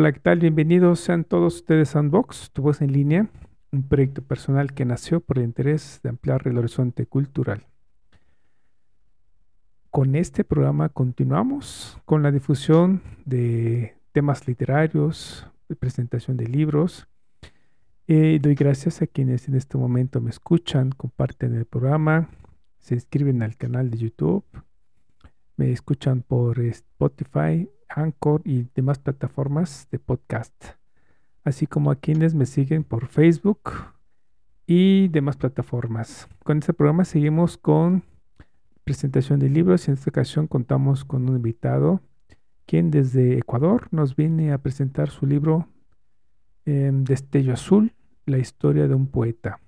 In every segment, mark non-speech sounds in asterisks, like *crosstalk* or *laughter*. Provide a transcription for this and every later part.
Hola, ¿qué tal? Bienvenidos sean todos ustedes a Unbox, tu voz en línea, un proyecto personal que nació por el interés de ampliar el horizonte cultural. Con este programa continuamos con la difusión de temas literarios, de presentación de libros. Doy gracias a quienes en este momento me escuchan, comparten el programa, se inscriben al canal de YouTube, me escuchan por Spotify, Anchor y demás plataformas de podcast, así como a quienes me siguen por Facebook y demás plataformas. Con este programa seguimos con presentación de libros y en esta ocasión contamos con un invitado quien desde Ecuador nos viene a presentar su libro eh, Destello Azul, la historia de un poeta.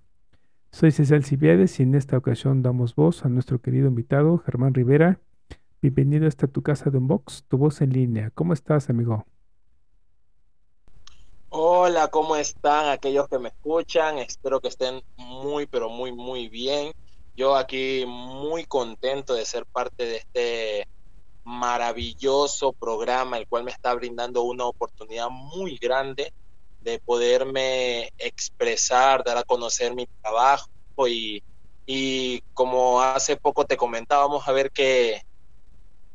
Soy César Cibiades y en esta ocasión damos voz a nuestro querido invitado Germán Rivera, Bienvenido hasta tu casa de Unbox, tu voz en línea. ¿Cómo estás, amigo? Hola, ¿cómo están aquellos que me escuchan? Espero que estén muy, pero muy, muy bien. Yo aquí muy contento de ser parte de este maravilloso programa, el cual me está brindando una oportunidad muy grande de poderme expresar, dar a conocer mi trabajo y, y como hace poco te comentábamos, a ver qué,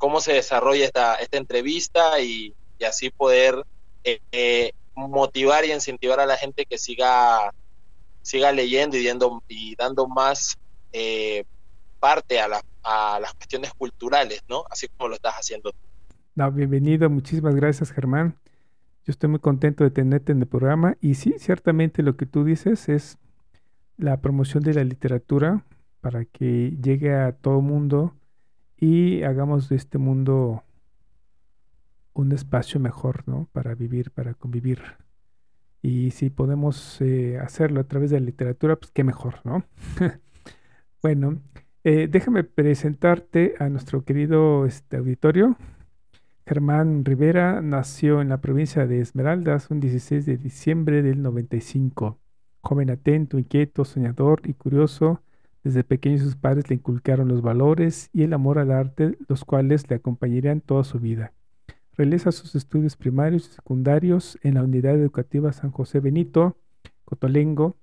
cómo se desarrolla esta, esta entrevista y, así poder eh, eh, motivar y incentivar a la gente que siga, siga leyendo y, y dando más eh, parte a, a las cuestiones culturales, ¿no? Así como lo estás haciendo tú. Bienvenido, muchísimas gracias Germán. Yo estoy muy contento de tenerte en el programa y sí, ciertamente lo que tú dices es la promoción de la literatura para que llegue a todo mundo y hagamos de este mundo un espacio mejor, ¿no? Para vivir, para convivir. Y si podemos eh, hacerlo a través de la literatura, pues qué mejor, ¿no? *laughs* bueno, eh, déjame presentarte a nuestro querido este, auditorio. Germán Rivera nació en la provincia de Esmeraldas un 16 de diciembre del 95. Joven atento, inquieto, soñador y curioso, desde pequeño sus padres le inculcaron los valores y el amor al arte, los cuales le acompañarían toda su vida. Realiza sus estudios primarios y secundarios en la Unidad Educativa San José Benito, Cotolengo.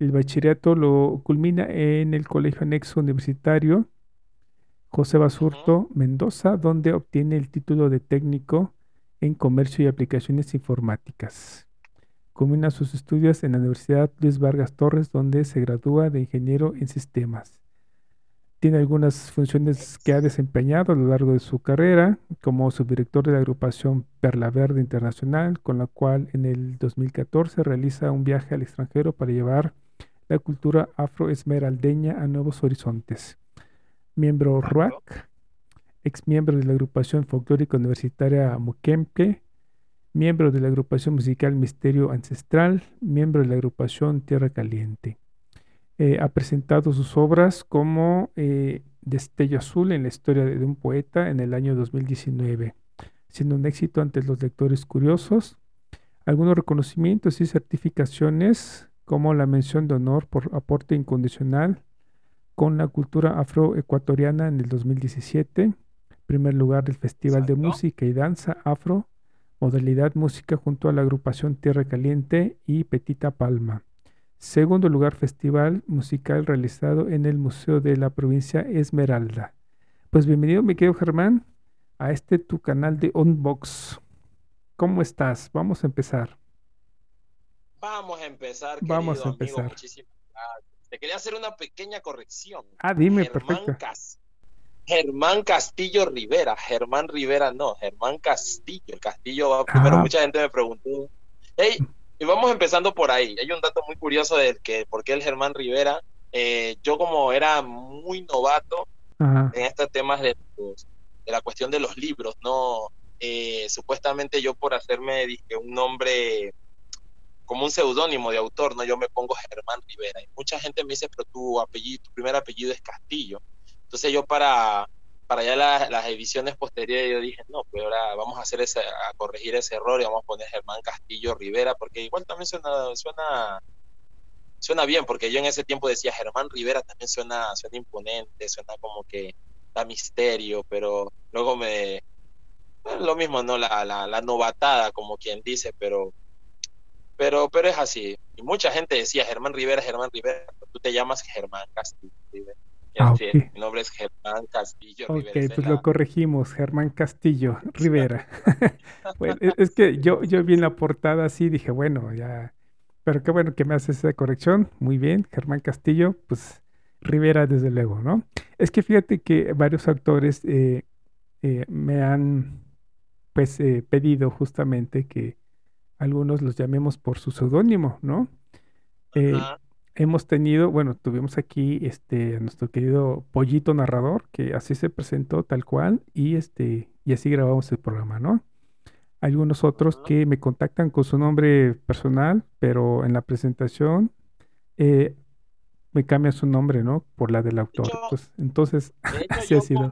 El bachillerato lo culmina en el Colegio Anexo Universitario José Basurto Mendoza, donde obtiene el título de técnico en Comercio y Aplicaciones Informáticas. Combina sus estudios en la Universidad Luis Vargas Torres, donde se gradúa de ingeniero en sistemas. Tiene algunas funciones que ha desempeñado a lo largo de su carrera, como subdirector de la agrupación Perla Verde Internacional, con la cual en el 2014 realiza un viaje al extranjero para llevar la cultura afroesmeraldeña a nuevos horizontes. Miembro RUAC, ex miembro de la agrupación folclórica universitaria Muquemque, miembro de la agrupación musical Misterio Ancestral, miembro de la agrupación Tierra Caliente. Eh, ha presentado sus obras como eh, Destello Azul en la historia de, un poeta en el año 2019, siendo un éxito ante los lectores curiosos. Algunos reconocimientos y certificaciones, como la mención de honor por aporte incondicional con la cultura afroecuatoriana en el 2017, primer lugar del Festival de Música y Danza Afro modalidad música junto a la agrupación Tierra Caliente y Petita Palma. Segundo lugar, festival musical realizado en el Museo de la Provincia Esmeralda. Pues bienvenido, mi querido Germán, a este tu canal de Unbox. ¿Cómo estás? Vamos a empezar. Vamos a empezar. Vamos a empezar. Amigo, muchísimas gracias. Te quería hacer una pequeña corrección. Ah, dime, perfecto. Germán Castillo Rivera. Germán Rivera no, Germán Castillo. El Castillo va primero. Mucha gente me preguntó. Hey, y vamos empezando por ahí. Hay un dato muy curioso del que por qué el Germán Rivera. Eh, yo como era muy novato en estos temas de, de, la cuestión de los libros, no eh, supuestamente yo por hacerme dije, un nombre como un seudónimo de autor, ¿no? Yo me pongo Germán Rivera. Y mucha gente me dice, pero tu apellido, tu primer apellido es Castillo. Entonces yo para, para ya las ediciones posteriores yo dije, no, pues ahora vamos a hacer ese, a corregir ese error y vamos a poner Germán Castillo Rivera, porque igual también suena, suena, suena bien, porque yo en ese tiempo decía Germán Rivera también suena, suena imponente, suena como que da misterio, pero luego me, lo mismo, ¿no? La, la, la, novatada, como quien dice, pero, pero, pero es así. Y mucha gente decía Germán Rivera, Germán Rivera, tú te llamas Germán Castillo Rivera. Ah, Mi nombre es Germán Castillo Rivera. Ok, pues lo corregimos, Germán Castillo *laughs* Rivera. *laughs* bueno, es que yo, yo vi en la portada así, dije, bueno, ya, pero qué bueno que me haces esa corrección. Muy bien, Germán Castillo, pues Rivera desde luego, ¿no? Es que fíjate que varios actores eh, eh, me han pues eh, pedido justamente que algunos los llamemos por su seudónimo, ¿no? Eh, hemos tenido, bueno, tuvimos aquí este a nuestro querido Pollito Narrador, que así se presentó tal cual, y este, y así grabamos el programa, ¿no? Algunos otros que me contactan con su nombre personal, pero en la presentación eh, me cambian su nombre, ¿no? Por la del autor. Pues, entonces, *laughs* así ha sido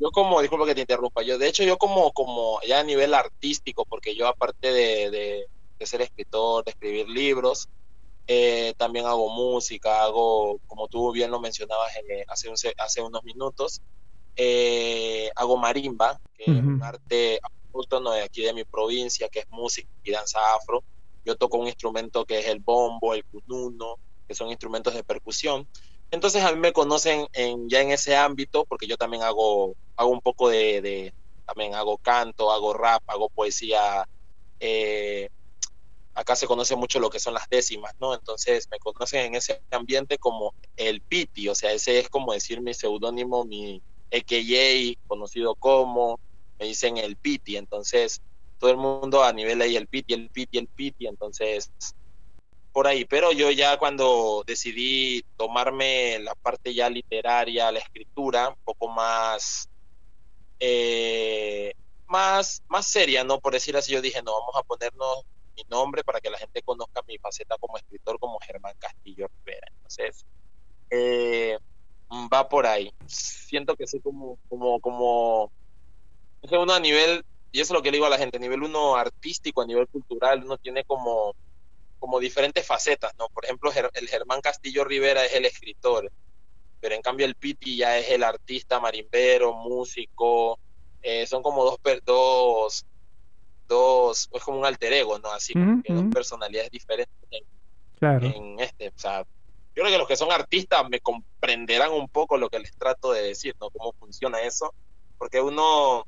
yo como, disculpa que te interrumpa, yo de hecho yo como, como ya a nivel artístico, porque yo aparte de, de, ser escritor, de escribir libros, eh, también hago música, hago, como tú bien lo mencionabas eh, hace, hace unos minutos, eh, hago marimba, que es un arte autóctono de aquí de mi provincia, que es música y danza afro. Yo toco un instrumento que es el bombo, el cununo, que son instrumentos de percusión. Entonces a mí me conocen en, ya en ese ámbito, porque yo también hago, hago un poco de, también hago canto, hago rap, hago poesía. Eh, acá se conoce mucho lo que son las décimas, ¿no? Entonces me conocen en ese ambiente como el Piti, o sea, ese es como decir mi seudónimo, mi EKJ, conocido como, me dicen el Piti, entonces todo el mundo a nivel ahí el Piti, el Piti, el Piti, entonces por ahí, pero yo ya cuando decidí tomarme la parte ya literaria, la escritura, un poco más, eh, más, más seria, ¿no? Por decir así, yo dije, no, vamos a ponernos mi nombre para que la gente conozca mi faceta como escritor, como Germán Castillo Rivera. Entonces, eh, va por ahí. Siento que soy como, como, como, es uno a nivel, y eso es lo que le digo a la gente, a nivel uno artístico, a nivel cultural, uno tiene como como diferentes facetas, ¿no? Por ejemplo, el Germán Castillo Rivera es el escritor, pero en cambio el Piti ya es el artista marimbero, músico, eh, son como dos, dos, dos, es como un alter ego, ¿no? Así, dos personalidades diferentes en, este, o sea, yo creo que los que son artistas me comprenderán un poco lo que les trato de decir, ¿no? Cómo funciona eso, porque uno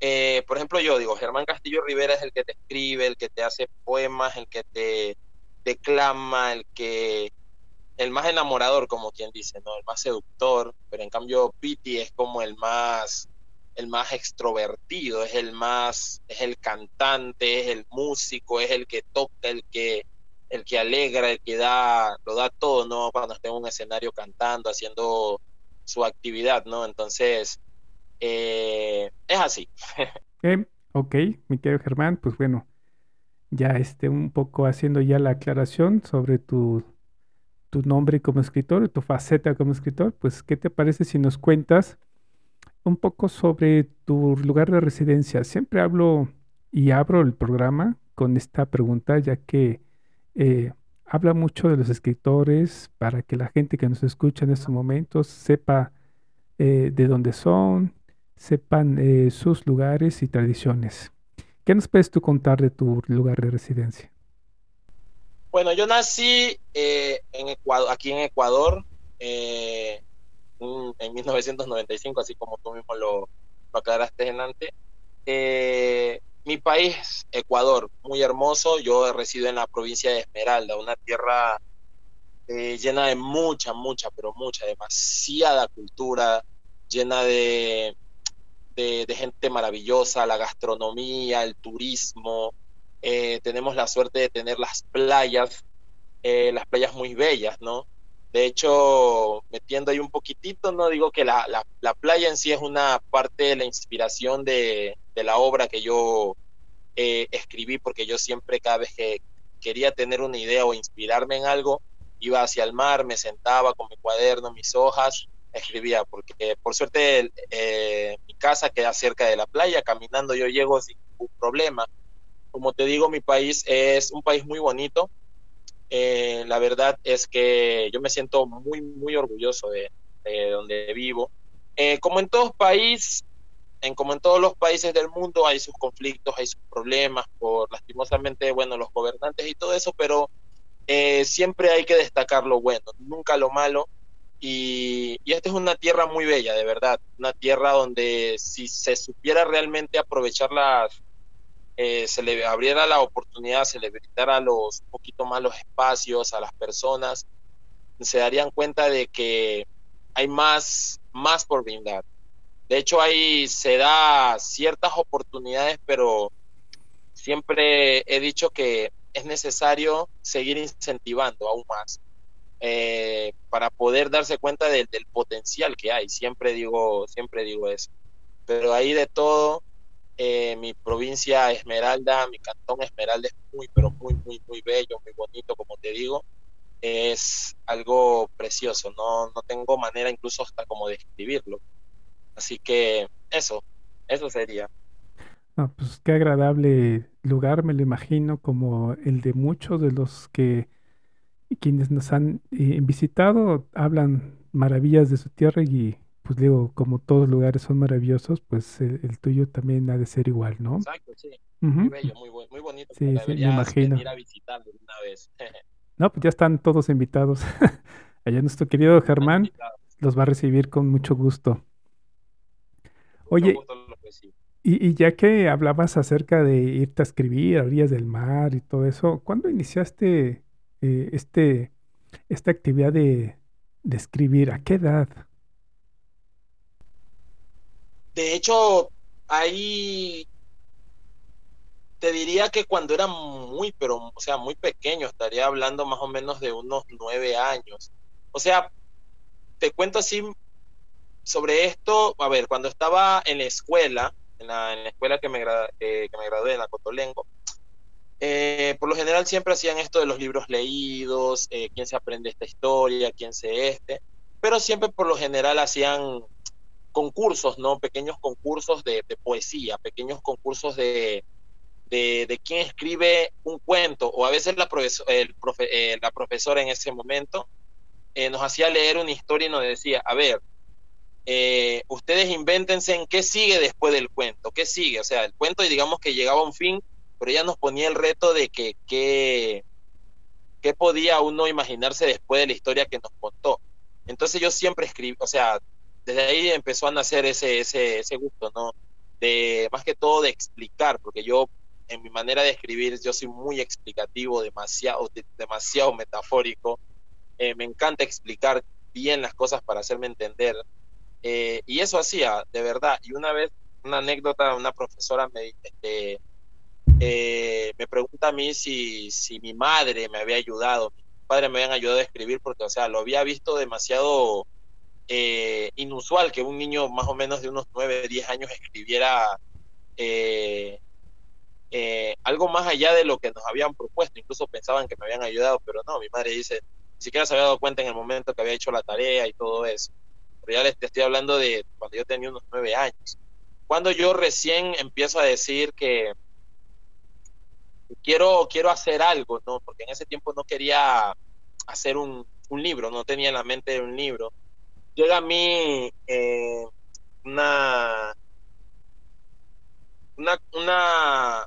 eh, por ejemplo, yo digo, Germán Castillo Rivera es el que te escribe, el que te hace poemas, el que te declama, el que el más enamorador, como quien dice, ¿no? El más seductor, pero en cambio Piti es como el más el más extrovertido, es el más es el cantante, es el músico, es el que toca, el que el que alegra, el que da lo da todo, ¿no? Cuando está en un escenario cantando, haciendo su actividad, ¿no? Entonces, eh, es así. *laughs* ok, mi querido Germán, pues bueno, ya esté un poco haciendo ya la aclaración sobre tu, tu nombre como escritor, tu faceta como escritor, pues ¿qué te parece si nos cuentas un poco sobre tu lugar de residencia? Siempre hablo y abro el programa con esta pregunta, ya que eh, habla mucho de los escritores para que la gente que nos escucha en estos momentos sepa eh, de dónde son, sepan eh, sus lugares y tradiciones. ¿Qué nos puedes tú contar de tu lugar de residencia? Bueno, yo nací en Ecuador, aquí en Ecuador en 1995, así como tú mismo lo, lo aclaraste antes. mi país, Ecuador, muy hermoso. Yo resido en la provincia de Esmeralda, una tierra llena de mucha, mucha, pero mucha, demasiada cultura, llena de, de, gente maravillosa, la gastronomía, el turismo. Eh, tenemos la suerte de tener las playas, eh, las playas muy bellas, ¿no? De hecho, metiendo ahí un poquitito, no digo que la, la, playa en sí es una parte de la inspiración de, de la obra que yo eh, escribí, porque yo siempre cada vez que quería tener una idea o inspirarme en algo, iba hacia el mar, me sentaba con mi cuaderno, mis hojas, escribía, porque por suerte eh, mi casa queda cerca de la playa, caminando yo llego sin ningún problema. Como te digo, mi país es un país muy bonito, eh, la verdad es que yo me siento muy, muy orgulloso de, donde vivo. Eh, como en todos países, en, como en todos los países del mundo, hay sus conflictos, hay sus problemas, por lastimosamente, bueno, los gobernantes y todo eso, pero eh, siempre hay que destacar lo bueno, nunca lo malo. Y, y, esta es una tierra muy bella, de verdad, una tierra donde si se supiera realmente aprovechar las, eh, se le abriera la oportunidad, se le brindara los un poquito más los espacios a las personas, se darían cuenta de que hay más, más por brindar. De hecho, ahí se da ciertas oportunidades, pero siempre he dicho que es necesario seguir incentivando aún más eh, para poder darse cuenta del potencial que hay. Siempre digo, siempre digo eso. Pero ahí de todo, eh, mi provincia Esmeralda, mi cantón Esmeralda es muy, pero muy, muy, muy bello, muy bonito, como te digo. Es algo precioso, no, no tengo manera incluso hasta como de describirlo. Así que eso, eso sería. pues qué agradable lugar, me lo imagino, como el de muchos de los que quienes nos han eh, visitado hablan maravillas de su tierra y pues digo, como todos lugares son maravillosos, pues el, tuyo también ha de ser igual, ¿no? Exacto, sí. Muy bello, muy, muy bonito. Sí, sí, me imagino. Ir a visitarlo una vez. *laughs* no, pues ya están todos invitados. *laughs* Allá nuestro querido Germán los va a recibir con mucho gusto. Oye, y, y, ya que hablabas acerca de irte a escribir a orillas del mar y todo eso, ¿cuándo iniciaste eh, este, esta actividad de, de escribir? ¿A qué edad? De hecho, ahí te diría que cuando era muy, pero, o sea, muy pequeño, estaría hablando más o menos de unos nueve años. O sea, te cuento así sobre esto, a ver, cuando estaba en la escuela, en la, escuela que me, eh, que me gradué en la Cotolengo, eh, por lo general siempre hacían esto de los libros leídos, eh, quién se aprende esta historia, quién se este, pero siempre por lo general hacían concursos, ¿no? Pequeños concursos de, poesía, pequeños concursos de, de, quién escribe un cuento, o a veces la, eh, profesora en ese momento eh, nos hacía leer una historia y nos decía, a ver, eh, ustedes invéntense en qué sigue después del cuento, qué sigue, o sea, el cuento y digamos que llegaba a un fin, pero ella nos ponía el reto de que qué podía uno imaginarse después de la historia que nos contó. Entonces yo siempre escribí, o sea, desde ahí empezó a nacer ese, ese, ese gusto, ¿no? De, más que todo de explicar, porque yo en mi manera de escribir, yo soy muy explicativo, demasiado, demasiado metafórico. Eh, me encanta explicar bien las cosas para hacerme entender. Eh, y eso hacía, de verdad. Y una vez, una anécdota, una profesora me, este, eh, me pregunta a mí si, si mi madre me había ayudado, mi padre me habían ayudado a escribir, porque, o sea, lo había visto demasiado eh, inusual que un niño más o menos de unos 9, 10 años escribiera eh, eh, algo más allá de lo que nos habían propuesto. Incluso pensaban que me habían ayudado, pero no, mi madre dice, ni siquiera se había dado cuenta en el momento que había hecho la tarea y todo eso. Pero ya les estoy hablando de cuando yo tenía unos 9 años. Cuando yo recién empiezo a decir que quiero, quiero hacer algo, ¿no? Porque en ese tiempo no quería hacer un, un libro, no tenía en la mente un libro llega a mí eh, una, una,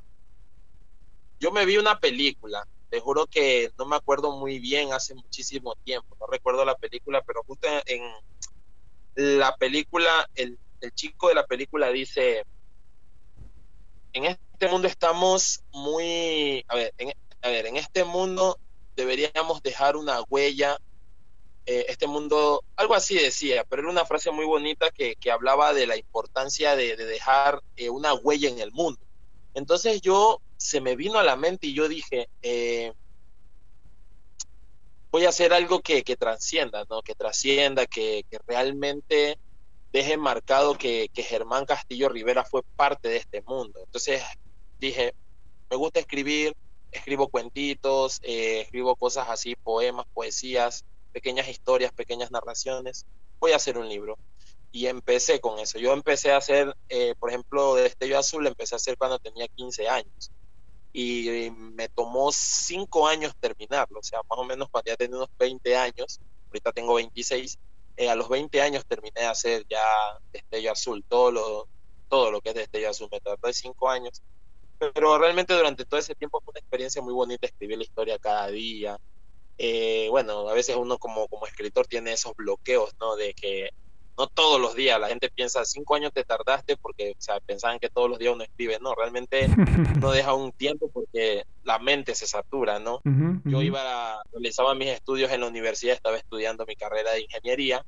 yo me vi una película, te juro que no me acuerdo muy bien hace muchísimo tiempo, no recuerdo la película, pero justo en la película, el, el chico de la película dice, en este mundo estamos muy, a ver, a ver, en este mundo deberíamos dejar una huella eh, este mundo, algo así decía, pero era una frase muy bonita que, hablaba de la importancia de, dejar eh, una huella en el mundo. Entonces yo se me vino a la mente y yo dije, eh, voy a hacer algo que, que trascienda, ¿no? Que trascienda, que, que realmente deje marcado que, que, Germán Castillo Rivera fue parte de este mundo. Entonces dije, me gusta escribir, escribo cuentitos, eh, escribo cosas así, poemas, poesías, pequeñas historias, pequeñas narraciones. Voy a hacer un libro. Y empecé con eso. Yo empecé a hacer, eh, por ejemplo, de Destello Azul, empecé a hacer cuando tenía 15 años. Y me tomó 5 años terminarlo. O sea, más o menos cuando ya tenía unos 20 años, ahorita tengo 26, eh, a los 20 años terminé de hacer ya Destello Azul, todo lo, todo lo que es Destello Azul. Me tardó de 5 años. Pero realmente durante todo ese tiempo fue una experiencia muy bonita escribir la historia cada día. Eh, bueno, a veces uno como, como escritor tiene esos bloqueos, ¿no? De que no todos los días, la gente piensa, cinco años te tardaste porque, o sea, pensaban que todos los días uno escribe, no, realmente *laughs* uno deja un tiempo porque la mente se satura, ¿no? Yo iba, a, realizaba mis estudios en la universidad, estaba estudiando mi carrera de ingeniería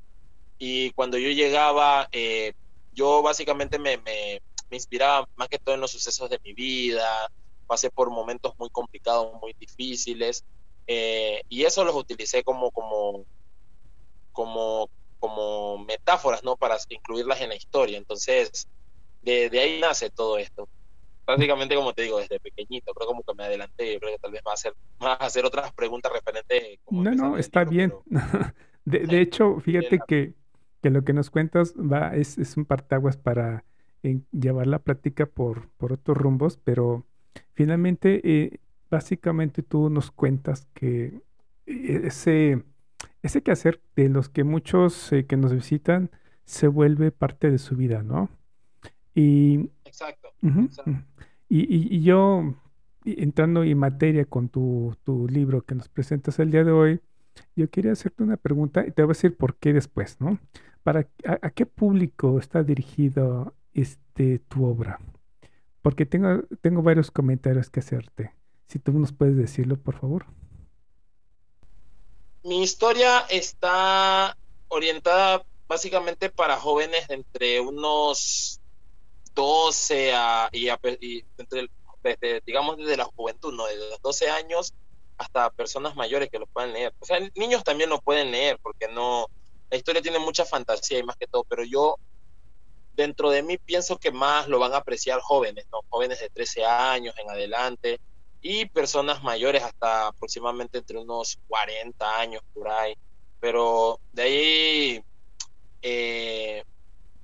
y cuando yo llegaba, eh, yo básicamente me, me, me inspiraba más que todo en los sucesos de mi vida, pasé por momentos muy complicados, muy difíciles, eh, y eso los utilicé como, como, como, como metáforas, ¿no? Para incluirlas en la historia. Entonces, de, ahí nace todo esto. Prácticamente, como te digo, desde pequeñito, creo como que me adelanté, creo que tal vez va a hacer, va a hacer otras preguntas referentes. No, no, está bien. *laughs* de, de, hecho, fíjate que, que, lo que nos cuentas va, es, es un partaguas para llevar la plática por, por otros rumbos, pero finalmente, eh, básicamente tú nos cuentas que eh, ese, ese quehacer de los que muchos eh, que nos visitan se vuelve parte de su vida, ¿no? Y, exacto. Y, y, yo, entrando en materia con tu, tu, libro que nos presentas el día de hoy, yo quería hacerte una pregunta y te voy a decir por qué después, ¿no? Para, a qué público está dirigido este, tu obra? Porque tengo, tengo varios comentarios que hacerte. Si tú nos puedes decirlo, por favor. Mi historia está orientada básicamente para jóvenes entre unos 12 a, y, entre, digamos desde la juventud, ¿no? De los 12 años hasta personas mayores que lo puedan leer. O sea, niños también lo pueden leer porque no, la historia tiene mucha fantasía y más que todo, pero yo dentro de mí pienso que más lo van a apreciar jóvenes, ¿no? Jóvenes de 13 años en adelante y personas mayores hasta aproximadamente entre unos 40 años por ahí. Pero de ahí eh,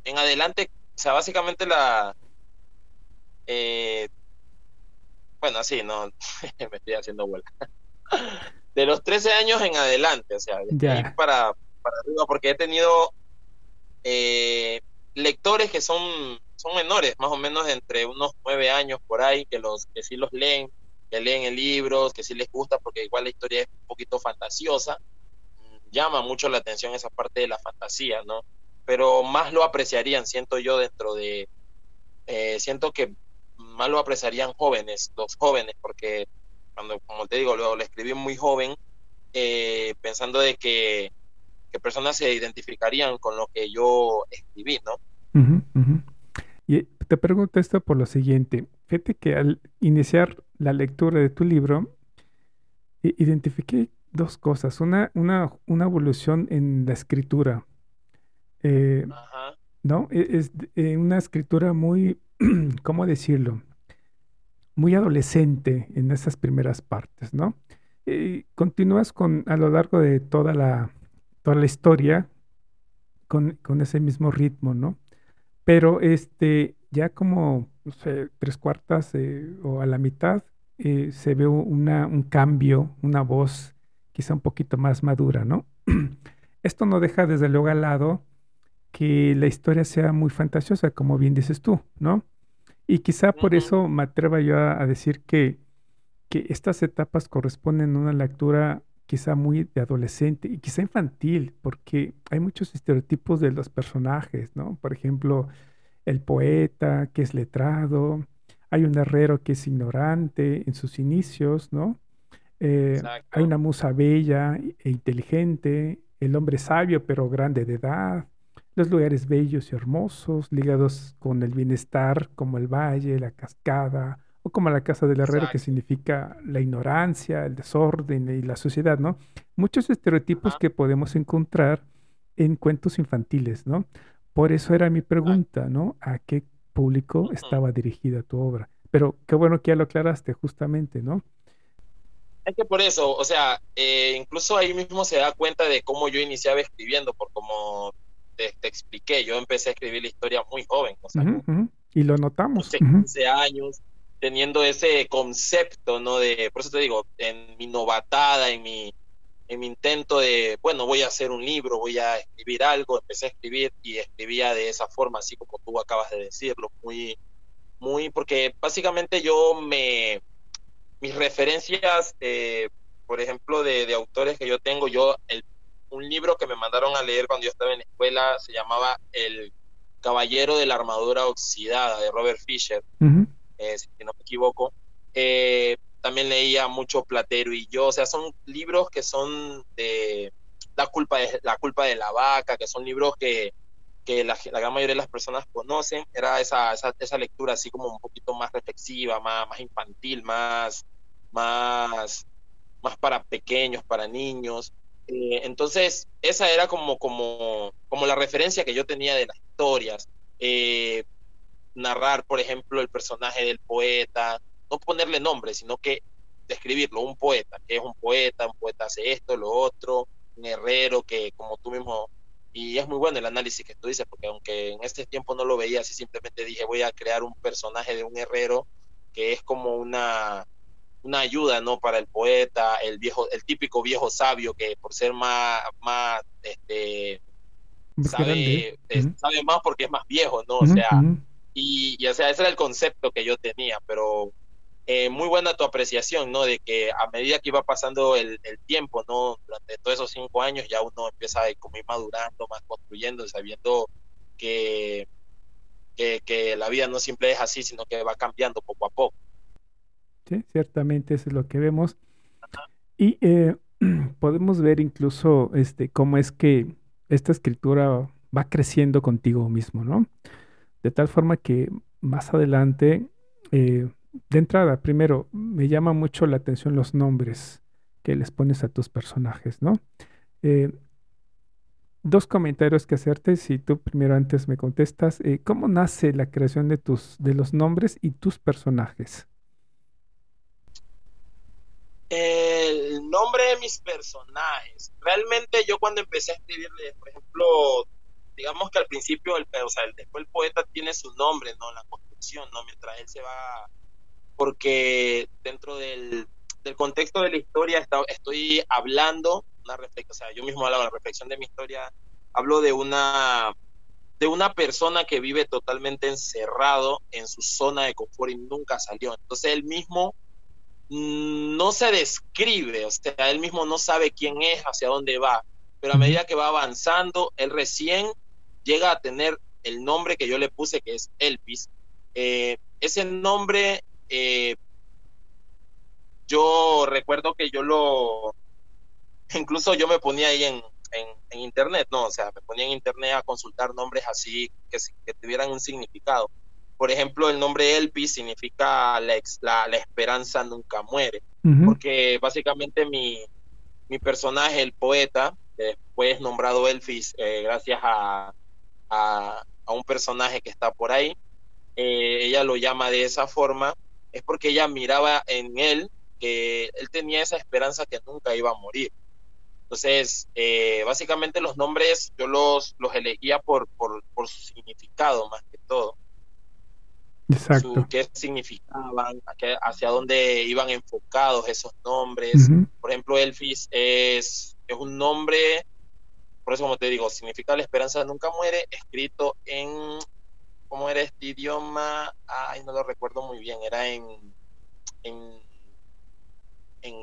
en adelante, o sea, básicamente la... Eh, bueno, así, no, *laughs* me estoy haciendo vuelta. *laughs* De los 13 años en adelante, o sea, de ahí para, para arriba, porque he tenido eh, lectores que son, son menores, más o menos entre unos nueve años por ahí, que, los, que sí los leen, que leen el libro, que sí les gusta, porque igual la historia es un poquito fantasiosa, llama mucho la atención esa parte de la fantasía, ¿no? Pero más lo apreciarían, siento yo, dentro de, eh, siento que más lo apreciarían jóvenes, los jóvenes, porque cuando, como te digo, lo, lo escribí muy joven, eh, pensando de que que personas se identificarían con lo que yo escribí, ¿no? Te pregunto esto por lo siguiente. Fíjate que al iniciar la lectura de tu libro, identifiqué dos cosas. Una, una, una evolución en la escritura. Eh, ¿No? E, es, eh, una escritura muy, *clears throat* ¿cómo decirlo? Muy adolescente en esas primeras partes, ¿no? Continúas con a lo largo de toda la, toda la historia con, ese mismo ritmo, ¿no? Pero este, ya como no sé, tres cuartas eh, o a la mitad eh, se ve una, un cambio, una voz quizá un poquito más madura, ¿no? *clears throat* Esto no deja desde luego al lado que la historia sea muy fantasiosa, como bien dices tú, ¿no? Y quizá por eso me atreva yo a, a decir que, que estas etapas corresponden a una lectura quizá muy de adolescente y quizá infantil, porque hay muchos estereotipos de los personajes, ¿no? Por ejemplo, el poeta que es letrado, hay un herrero que es ignorante en sus inicios, ¿no? Eh, hay una musa bella e inteligente, el hombre sabio pero grande de edad, los lugares bellos y hermosos ligados con el bienestar como el valle, la cascada o o como la casa del herrero, que significa la ignorancia, el desorden y la sociedad, ¿no? Muchos estereotipos que podemos encontrar en cuentos infantiles, ¿no? Por eso era mi pregunta, ¿no? ¿A qué público estaba dirigida tu obra? Pero qué bueno que ya lo aclaraste justamente, ¿no? Es que por eso, o sea, eh, incluso ahí mismo se da cuenta de cómo yo iniciaba escribiendo, por como te, expliqué, yo empecé a escribir la historia muy joven, o sea, y lo notamos. 15 años, teniendo ese concepto, ¿no? De, por eso te digo, en mi novatada, en mi, en mi intento de, bueno, voy a hacer un libro, voy a escribir algo, empecé a escribir y escribía de esa forma, así como tú acabas de decirlo, muy, muy, porque básicamente yo me, mis referencias, eh, por ejemplo, de, autores que yo tengo, yo, el, un libro que me mandaron a leer cuando yo estaba en la escuela se llamaba El Caballero de la Armadura Oxidada de Robert Fisher, eh, si no me equivoco. Eh, también leía mucho Platero y yo, o sea, son libros que son de la culpa de la culpa de la vaca, que son libros que, que la, gran mayoría de las personas conocen, era esa, esa, esa, lectura así como un poquito más reflexiva, más, más infantil, más, más, más para pequeños, para niños. Eh, entonces, esa era como, como, como la referencia que yo tenía de las historias. Eh, narrar, por ejemplo, el personaje del poeta, no ponerle nombre, sino que describirlo, un poeta, que es un poeta, un poeta hace esto, lo otro, un herrero que como tú mismo, y es muy bueno el análisis que tú dices, porque aunque en este tiempo no lo veía así, simplemente dije voy a crear un personaje de un herrero que es como una, una ayuda, ¿no? Para el poeta, el viejo, el típico viejo sabio que por ser más, más, este, sabe, sabe más porque es más viejo, ¿no? O sea, y, y, o sea, ese era el concepto que yo tenía, pero eh, muy buena tu apreciación, ¿no? De que a medida que iba pasando el, tiempo, ¿no? Durante todos esos cinco años ya uno empieza a ir madurando, más construyendo, sabiendo que, que, la vida no siempre es así, sino que va cambiando poco a poco. Sí, ciertamente eso es lo que vemos. Y eh, *clears throat* podemos ver incluso este, cómo es que esta escritura va creciendo contigo mismo, ¿no? De tal forma que más adelante eh, de entrada, primero, me llama mucho la atención los nombres que les pones a tus personajes, ¿no? Eh, dos comentarios que hacerte, si tú primero antes me contestas, eh, ¿cómo nace la creación de, tus, de los nombres y tus personajes? El nombre de mis personajes. Realmente yo cuando empecé a escribirle, por ejemplo, digamos que al principio, el, o sea, el, después el poeta tiene su nombre, ¿no? La construcción, ¿no? Mientras él se va porque dentro del, contexto de la historia estoy hablando, una o sea, yo mismo hablo la reflexión de mi historia, hablo de una, de una persona que vive totalmente encerrado en su zona de confort y nunca salió. Entonces él mismo no se describe, o sea, él mismo no sabe quién es, hacia dónde va, pero a medida que va avanzando, él recién llega a tener el nombre que yo le puse, que es Elvis. Eh, ese nombre eh, yo recuerdo que yo lo, incluso yo me ponía ahí en, internet, ¿no? O sea, me ponía en internet a consultar nombres así que, que tuvieran un significado. Por ejemplo, el nombre Elpis significa la, la, esperanza nunca muere, porque básicamente mi, mi, personaje, el poeta, después nombrado Elfis eh, gracias a, a, un personaje que está por ahí, eh, ella lo llama de esa forma es porque ella miraba en él que él tenía esa esperanza que nunca iba a morir. Entonces, eh, básicamente los nombres yo los, los elegía por, por, su significado más que todo. Exacto. qué significaban, hacia dónde iban enfocados esos nombres. Por ejemplo, Elfis es, es un nombre, por eso como te digo, significa la esperanza nunca muere, escrito en cómo era este idioma, ay, no lo recuerdo muy bien, era en, en,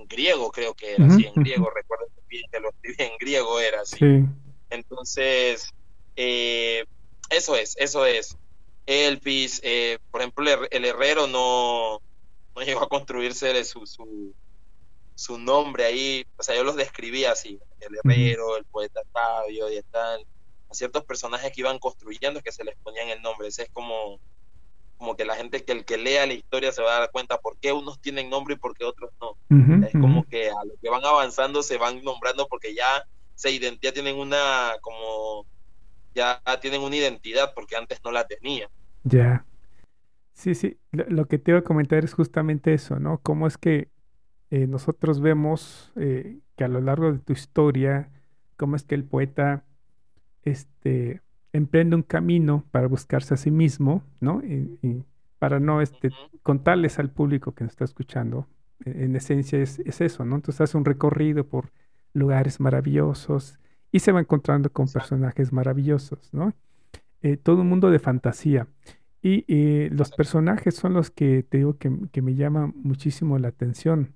griego creo que era, sí, en griego, recuerdo bien que lo escribí en griego era así. Entonces, eh, eso es, eso es. Elpis, eh, por ejemplo, el, herrero no, no llegó a construirse su, su, su nombre ahí, o sea, yo los describía así, el herrero, el poeta sabio y tal a ciertos personajes que iban construyendo que se les ponían el nombre. Ese es como, como que la gente que el que lea la historia se va a dar cuenta por qué unos tienen nombre y por qué otros no. Es como que a lo que van avanzando se van nombrando porque ya se ident- ya tienen una como ya tienen una identidad porque antes no la tenían. Ya. Sí, sí. Lo, lo que te iba a comentar es justamente eso, ¿no? Cómo es que eh, nosotros vemos eh, que a lo largo de tu historia, cómo es que el poeta este, emprende un camino para buscarse a sí mismo, ¿no? Y, y para no este, contarles al público que nos está escuchando, e- en esencia es, es eso, ¿no? Entonces hace un recorrido por lugares maravillosos y se va encontrando con personajes maravillosos, ¿no? Eh, todo un mundo de fantasía. Y eh, los personajes son los que te digo que, que me llaman muchísimo la atención,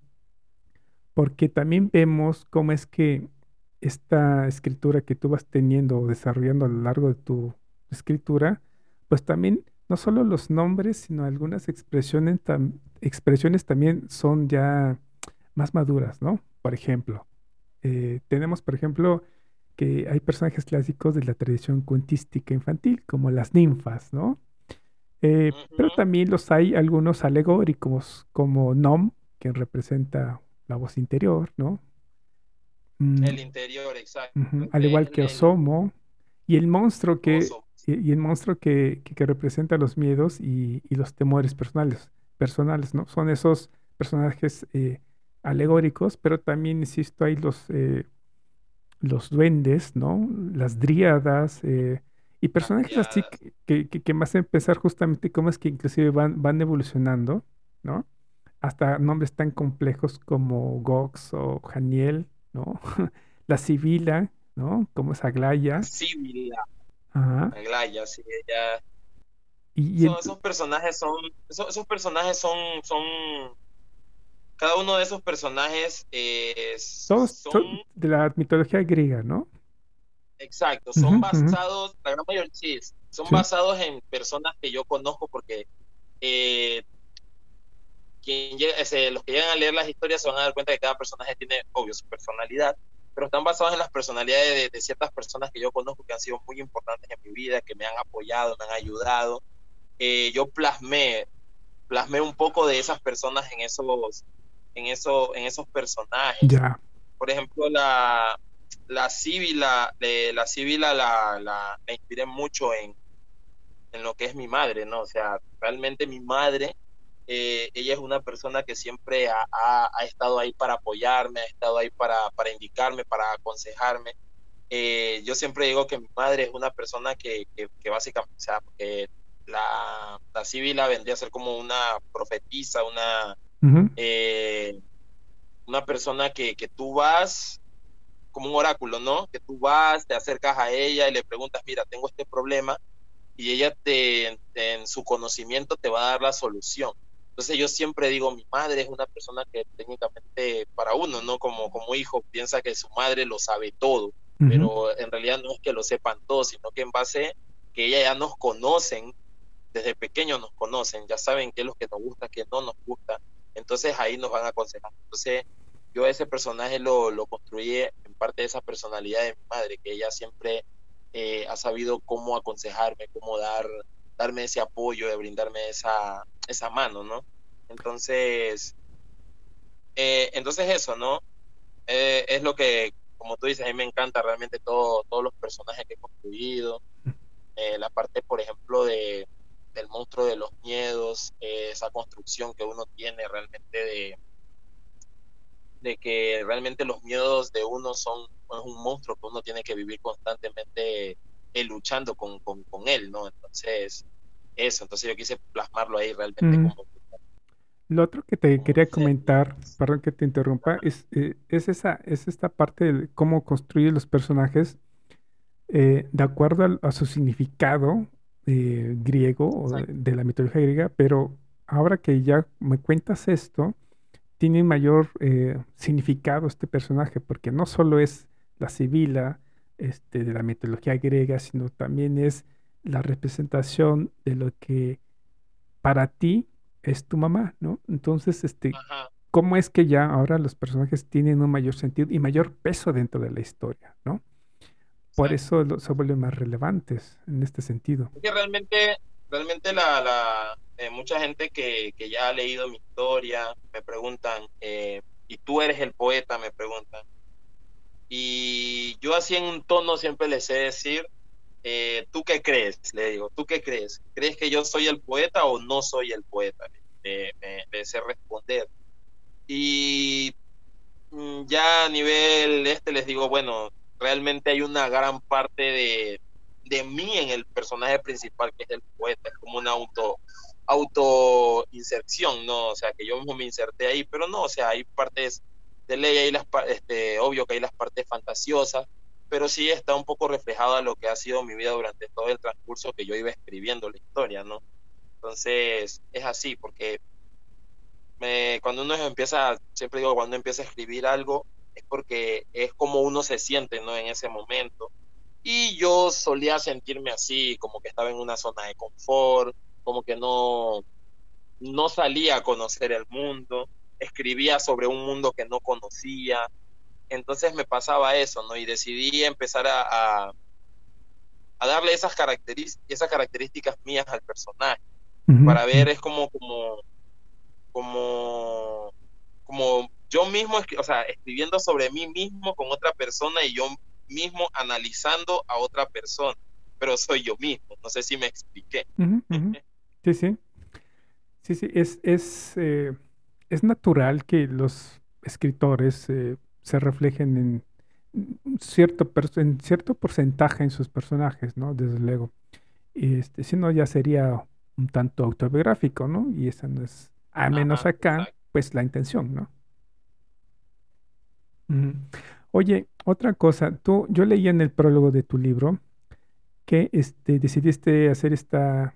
porque también vemos cómo es que esta escritura que tú vas teniendo o desarrollando a lo largo de tu escritura, pues también no solo los nombres, sino algunas expresiones, tam- expresiones también son ya más maduras, ¿no? Por ejemplo, eh, tenemos, por ejemplo, que hay personajes clásicos de la tradición cuentística infantil, como las ninfas, ¿no? Eh, pero también los hay algunos alegóricos, como Nom, que representa la voz interior, ¿no? Mm, El interior, exacto. Al igual que el Osomo, y el monstruo que, oso. y, y el monstruo que, que- que representa los miedos y, y los temores personales, personales, ¿no? Son esos personajes eh, alegóricos, pero también, insisto, hay los, eh, los duendes, ¿no? Las dríadas, eh, y personajes así que, que- que me hacen pensar justamente cómo es que inclusive van, van evolucionando, ¿no? Hasta nombres tan complejos como Gox o Janiel, ¿no? *laughs* La Sibila, ¿no? Como es Aglaya. Sibila, Ajá. Aglaya, sí, ella Y, esos personajes son, esos, esos personajes son, son, cada uno de esos personajes eh, son, son de la mitología griega, ¿no? exacto, son basados, la gran mayoría, sí, son Sí. basados en personas que yo conozco porque eh, quien ese, los que llegan a leer las historias se van a dar cuenta que cada personaje tiene, obvio, su personalidad, pero están basados en las personalidades de, de ciertas personas que yo conozco que han sido muy importantes en mi vida, que me han apoyado, me han ayudado. Eh, yo plasmé, plasmé un poco de esas personas en esos, en eso, en esos personajes. Ya. Por ejemplo, la, la Sibila, la Sibila la, la, la inspiré mucho en, en lo que es mi madre, ¿no? O sea, realmente mi madre, eh, ella es una persona que siempre ha, ha- ha estado ahí para apoyarme, ha estado ahí para, para indicarme, para aconsejarme. Eh, yo siempre digo que mi madre es una persona que, que, que básicamente, o sea, la, la Sibila vendría a ser como una profetisa, una, Ujú. eh, una persona que, que tú vas como un oráculo, ¿no? Que tú vas, te acercas a ella y le preguntas, mira, tengo este problema, y ella te- en su conocimiento te va a dar la solución. Entonces yo siempre digo, mi madre es una persona que técnicamente para uno, ¿no? Como, como hijo, piensa que su madre lo sabe todo, pero en realidad no es que lo sepan todos, sino que en base que ella ya nos conocen, desde pequeños nos conocen, ya saben qué es lo que nos gusta, qué no nos gusta, entonces ahí nos van a aconsejar. Entonces yo ese personaje lo, lo construí en parte de esa personalidad de mi madre, que ella siempre eh, ha sabido cómo aconsejarme, cómo dar, darme ese apoyo, de brindarme esa, esa mano, ¿no? Entonces, eh, entonces eso, ¿no? Eh, es lo que, como tú dices, a mí me encanta realmente todo, todos los personajes que he construido. Eh, la parte, por ejemplo, de, del monstruo de los miedos, eh, esa construcción que uno tiene realmente de, de que realmente los miedos de uno son es un monstruo que uno tiene que vivir constantemente eh, luchando con, con, con él, ¿no? Entonces, eso, entonces yo quise plasmarlo ahí realmente Ujú. como Lo otro que te como quería comentar, perdón que te interrumpa, es, eh, es esa, es esta parte de cómo construye los personajes eh, de acuerdo a, su significado eh, griego o de, Exacto. de la mitología griega, pero ahora que ya me cuentas esto, tiene mayor eh, significado este personaje, porque no solo es la Sibila este, de la mitología griega, sino también es la representación de lo que para ti es tu mamá, ¿no? Entonces, este, Ajá. ¿cómo es que ya ahora los personajes tienen un mayor sentido y mayor peso dentro de la historia, ¿no? Por eso lo- se vuelven más relevantes en este sentido. Es que realmente, realmente la, la, eh, mucha gente que, que, ya ha leído mi historia me preguntan, eh, ¿y tú eres el poeta? Me preguntan. Y yo así en un tono siempre les sé decir, eh, ¿tú qué crees? Le digo, ¿tú qué crees? ¿Crees que yo soy el poeta o no soy el poeta? Me, me, sé responder. Y mm, ya a nivel este les digo, bueno, realmente hay una gran parte de, de mí en el personaje principal, que es el poeta, es como una auto auto inserción, ¿no? O sea, que yo mismo me inserté ahí, pero no, o sea, hay partes de ley, hay las, este, obvio que hay las partes fantasiosas, pero sí está un poco reflejado a lo que ha sido mi vida durante todo el transcurso que yo iba escribiendo la historia, ¿no? Entonces, es así, porque me, cuando uno empieza, siempre digo, cuando empieza a escribir algo, es porque es como uno se siente, ¿no? En ese momento. Y yo solía sentirme así, como que estaba en una zona de confort, como que no, no salía a conocer el mundo, escribía sobre un mundo que no conocía, entonces me pasaba eso, ¿no? Y decidí empezar a, a, darle esas, características, esas características mías al personaje, para ver, es como, como, como, como yo mismo, o sea, escribiendo sobre mí mismo con otra persona y yo mismo analizando a otra persona, pero soy yo mismo, no sé si me expliqué. Sí, sí. Sí, sí, es, es, eh, es natural que los escritores eh, se reflejen en cierto, en cierto porcentaje en sus personajes, ¿no? Desde luego. Este, si no, ya sería un tanto autobiográfico, ¿no? Y esa no es, a menos acá, pues la intención, ¿no? Oye, otra cosa, tú, yo leí en el prólogo de tu libro que este, decidiste hacer esta,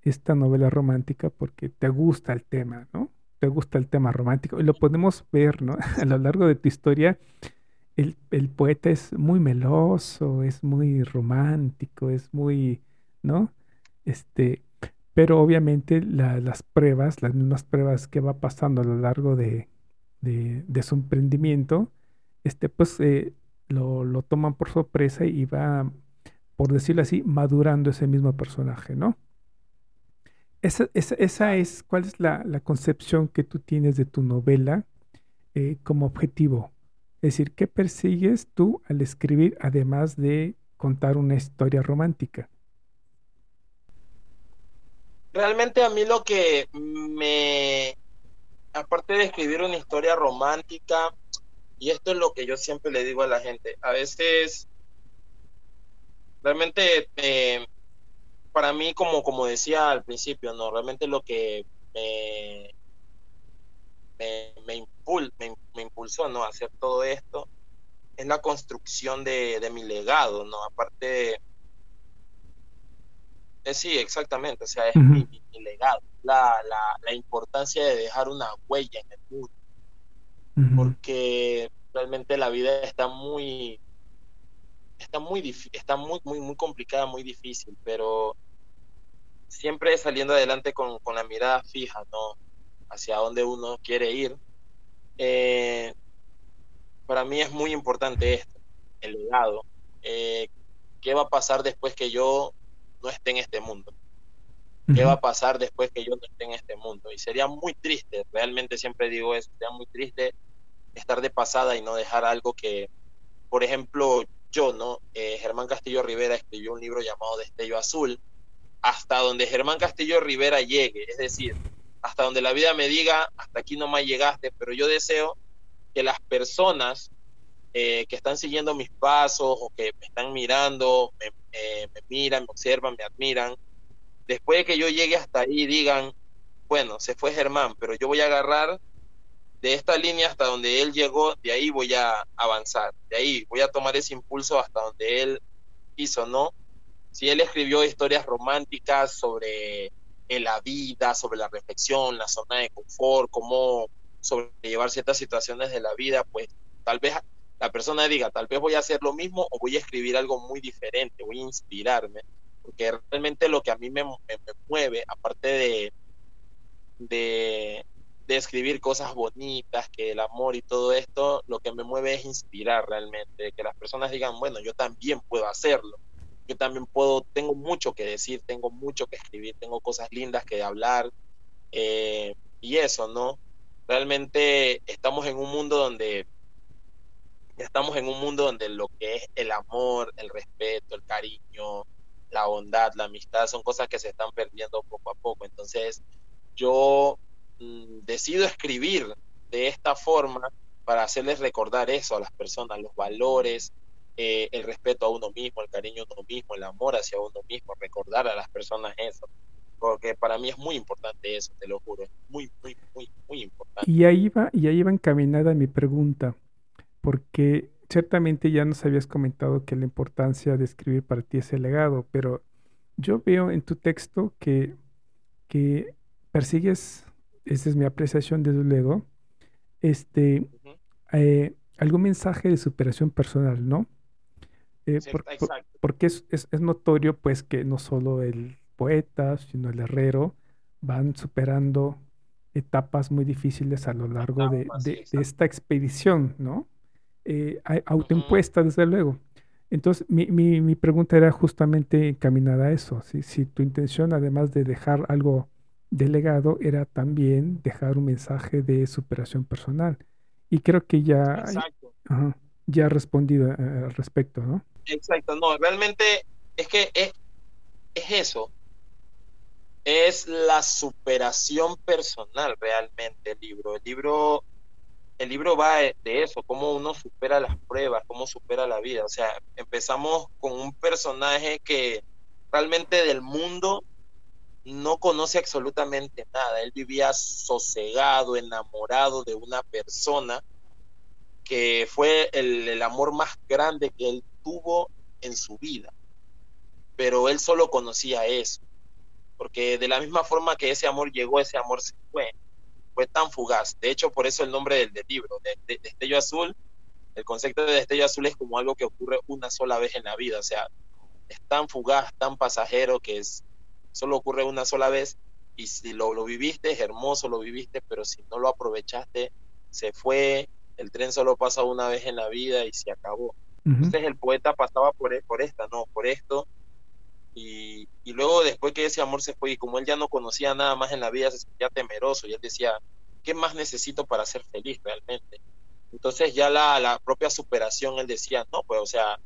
esta novela romántica porque te gusta el tema, ¿no? Te gusta el tema romántico. Y lo podemos ver, ¿no? *laughs* A lo largo de tu historia, el, poeta es muy meloso, es muy romántico, es muy, ¿no? Este, pero obviamente las pruebas, las mismas pruebas que va pasando a lo largo de, su emprendimiento, este, pues eh, lo, lo toman por sorpresa y va, por decirlo así, madurando ese mismo personaje, ¿no? Esa, esa, es, ¿cuál es la, concepción que tú tienes de tu novela eh, como objetivo? Es decir, ¿qué persigues tú al escribir además de contar una historia romántica? Realmente a mí lo que me, aparte de escribir una historia romántica, y esto es lo que yo siempre le digo a la gente, a veces realmente eh, para mí, como, como decía al principio, no, realmente lo que me, me, impulsó ¿no? a hacer todo esto es la construcción de, mi legado, ¿no? Aparte, eh, sí, exactamente, o sea, es mi, legado, la, la, importancia de dejar una huella en el mundo, porque realmente la vida está muy, está muy, está muy, muy, muy complicada, muy difícil, pero siempre saliendo adelante con, la mirada fija, ¿no? Hacia dónde uno quiere ir. Eh, para mí es muy importante esto, el legado. Eh, ¿Qué va a pasar después que yo no esté en este mundo? ¿Qué va a pasar después que yo no esté en este mundo? Y sería muy triste, realmente siempre digo eso, sería muy triste estar de pasada y no dejar algo que, por ejemplo, yo, ¿no? Eh, Germán Castillo Rivera escribió un libro llamado Destello Azul, hasta donde Germán Castillo Rivera llegue, es decir, hasta donde la vida me diga, hasta aquí no me llegaste, pero yo deseo que las personas eh, que están siguiendo mis pasos o que me están mirando, me, eh, me, miran, me observan, me admiran, después de que yo llegue hasta ahí digan, bueno, se fue Germán, pero yo voy a agarrar de esta línea hasta donde él llegó, de ahí voy a avanzar, de ahí voy a tomar ese impulso hasta donde él hizo, ¿no? Si él escribió historias románticas sobre la vida, sobre la reflexión, la zona de confort, cómo sobrellevar ciertas situaciones de la vida, pues tal vez la persona diga, tal vez voy a hacer lo mismo o voy a escribir algo muy diferente, voy a inspirarme, porque realmente lo que a mí me, mueve, aparte de, escribir cosas bonitas, que el amor y todo esto, lo que me mueve es inspirar realmente, que las personas digan, bueno, yo también puedo hacerlo yo también puedo, tengo mucho que decir, tengo mucho que escribir, tengo cosas lindas que hablar. Eh, y eso, ¿no? Realmente estamos en un mundo donde estamos en un mundo donde lo que es el amor, el respeto, el cariño, la bondad, la amistad, son cosas que se están perdiendo poco a poco. Entonces, yo mm, decido escribir de esta forma para hacerles recordar eso a las personas, los valores, eh, el respeto a uno mismo, el cariño a uno mismo, el amor hacia uno mismo, recordar a las personas eso. Porque para mí es muy importante eso, te lo juro, es muy, muy, muy, muy importante. Y ahí va, y ahí va encaminada mi pregunta, porque ciertamente ya nos habías comentado que la importancia de escribir para ti es el legado, pero yo veo en tu texto que, que persigues, esa es mi apreciación desde luego, este, eh, algún mensaje de superación personal, ¿no? Eh, porque es, es, notorio pues que no solo el poeta, sino el herrero van superando etapas muy difíciles a lo largo de, de, esta expedición, ¿no? Eh, autoimpuesta, desde luego. Entonces, mi, mi, mi, pregunta era justamente encaminada a eso. Si, si tu intención, además de dejar algo delegado, era también dejar un mensaje de superación personal. Y creo que ya, ya ha respondido eh, al respecto, ¿no? Exacto, no, realmente es que es, es eso. Es la superación personal realmente el libro. El libro, el libro va de eso, cómo uno supera las pruebas, cómo supera la vida. O sea, empezamos con un personaje que realmente del mundo no conoce absolutamente nada. Él vivía sosegado, enamorado de una persona que fue el, el, amor más grande que él tuvo en su vida. Pero él solo conocía eso. Porque de la misma forma que ese amor llegó, ese amor se fue. Fue tan fugaz. De hecho, por eso el nombre del, libro, de, Destello Azul, el concepto de Destello Azul es como algo que ocurre una sola vez en la vida. O sea, es tan fugaz, tan pasajero que solo ocurre una sola vez y si lo, lo, viviste es hermoso, lo viviste, pero si no lo aprovechaste, se fue, el tren solo pasa una vez en la vida y se acabó. Entonces el poeta pasaba por, e, por esta, no, por esto, y, y, luego después que ese amor se fue y como él ya no conocía nada más en la vida, se sentía temeroso y él decía, ¿qué más necesito para ser feliz realmente? Entonces ya la, la propia superación, él decía, no, pues o sea,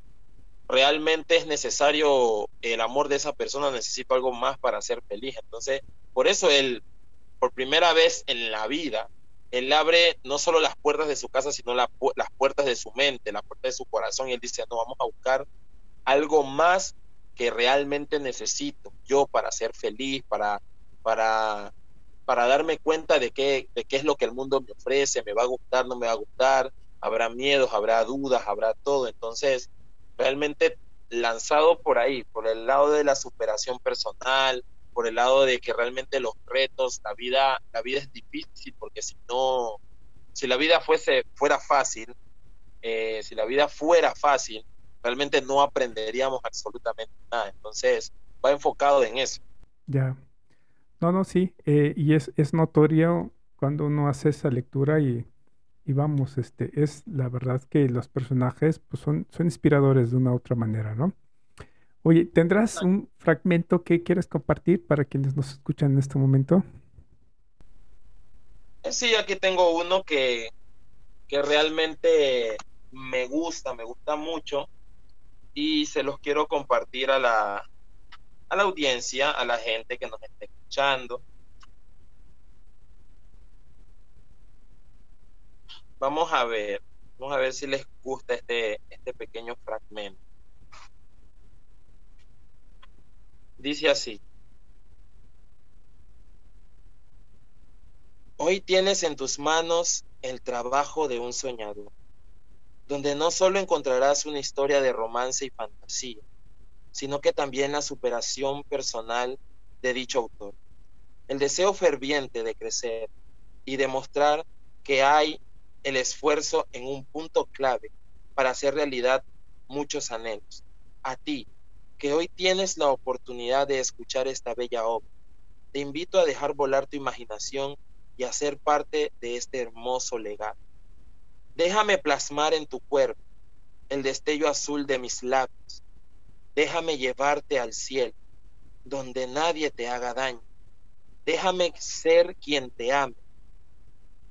realmente es necesario el amor de esa persona, necesito algo más para ser feliz. Entonces, por eso él, por primera vez en la vida, él abre no solo las puertas de su casa, sino las puertas de su mente, las puertas de su corazón, y él dice, no, vamos a buscar algo más que realmente necesito yo para ser feliz, para, para, para darme cuenta de qué, de qué es lo que el mundo me ofrece, me va a gustar, no me va a gustar, habrá miedos, habrá dudas, habrá todo. Entonces, realmente lanzado por ahí, por el lado de la superación personal, por el lado de que realmente los retos, la vida, la vida es difícil, porque si no, si la vida fuese, fuera fácil, eh, si la vida fuera fácil, realmente no aprenderíamos absolutamente nada. Entonces, va enfocado en eso. Ya. No, no, sí. Eh, y es, es notorio cuando uno hace esa lectura y, y, vamos, este, es la verdad que los personajes pues, son, son inspiradores de una u otra manera, ¿no? Oye, ¿tendrás un fragmento que quieres compartir para quienes nos escuchan en este momento? Sí, aquí tengo uno que, que realmente me gusta, me gusta mucho y se los quiero compartir a la, a la audiencia, a la gente que nos está escuchando. Vamos a ver, vamos a ver si les gusta este, este pequeño fragmento. Dice así. Hoy tienes en tus manos el trabajo de un soñador, donde no solo encontrarás una historia de romance y fantasía, sino que también la superación personal de dicho autor, el deseo ferviente de crecer y demostrar que hay el esfuerzo en un punto clave para hacer realidad muchos anhelos. A ti, que hoy tienes la oportunidad de escuchar esta bella obra. Te invito a dejar volar tu imaginación y a ser parte de este hermoso legado. Déjame plasmar en tu cuerpo el destello azul de mis labios, Déjame llevarte al cielo, donde nadie te haga daño. Déjame ser quien te ame,